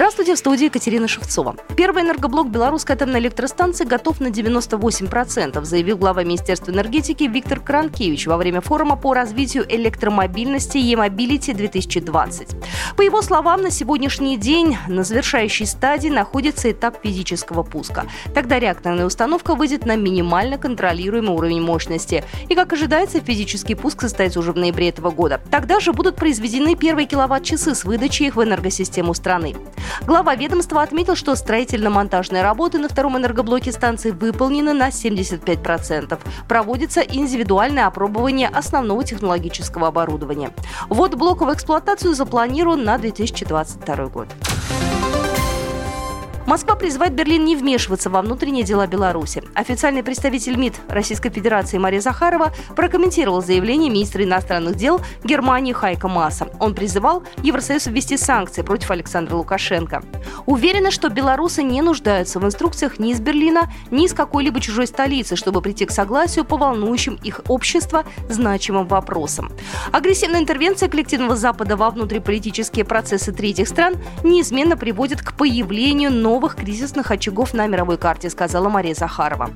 Здравствуйте, в студии Екатерина Шевцова. Первый энергоблок белорусской атомной электростанции готов на 98%, заявил глава Министерства энергетики Виктор Кранкевич во время форума по развитию электромобильности e-mobility 2020. По его словам, на сегодняшний день на завершающей стадии находится этап физического пуска. Тогда реакторная установка выйдет на минимально контролируемый уровень мощности. И, как ожидается, физический пуск состоится уже в ноябре этого года. Тогда же будут произведены первые киловатт-часы с выдачей их в энергосистему страны. Глава ведомства отметил, что строительно-монтажные работы на втором энергоблоке станции выполнены на 75%. Проводится индивидуальное опробование основного технологического оборудования. Вот блок в эксплуатацию запланирован на 2022 год. Москва призывает Берлин не вмешиваться во внутренние дела Беларуси. Официальный представитель МИД Российской Федерации Мария Захарова прокомментировал заявление министра иностранных дел Германии Хайка Маса. Он призывал Евросоюз ввести санкции против Александра Лукашенко. Уверены, что белорусы не нуждаются в инструкциях ни из Берлина, ни из какой-либо чужой столицы, чтобы прийти к согласию по волнующим их общество значимым вопросам. Агрессивная интервенция коллективного Запада во внутриполитические процессы третьих стран неизменно приводит к появлению новых новых кризисных очагов на мировой карте, сказала Мария Захарова.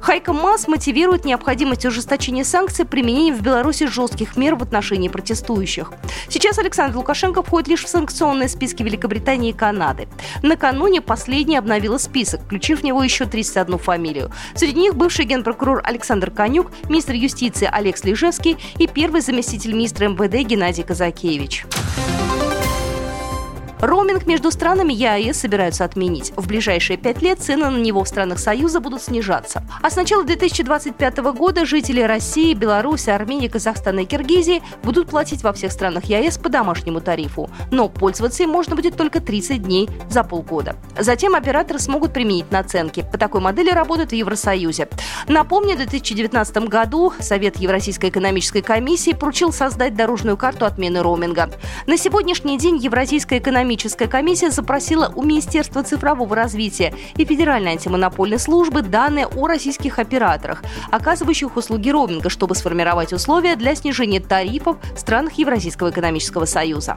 Хайка Мас мотивирует необходимость ужесточения санкций применением в Беларуси жестких мер в отношении протестующих. Сейчас Александр Лукашенко входит лишь в санкционные списки Великобритании и Канады. Накануне последний обновила список, включив в него еще 31 фамилию. Среди них бывший генпрокурор Александр Конюк, министр юстиции Олег Слежевский и первый заместитель министра МВД Геннадий Казакевич. Роуминг между странами ЕАЭС собираются отменить. В ближайшие пять лет цены на него в странах Союза будут снижаться. А с начала 2025 года жители России, Беларуси, Армении, Казахстана и Киргизии будут платить во всех странах ЕАЭС по домашнему тарифу. Но пользоваться им можно будет только 30 дней за полгода. Затем операторы смогут применить наценки. По такой модели работают в Евросоюзе. Напомню, в 2019 году Совет Евразийской экономической комиссии поручил создать дорожную карту отмены роуминга. На сегодняшний день Евразийская экономическая экономическая комиссия запросила у Министерства цифрового развития и Федеральной антимонопольной службы данные о российских операторах, оказывающих услуги роуминга, чтобы сформировать условия для снижения тарифов в странах Евразийского экономического союза.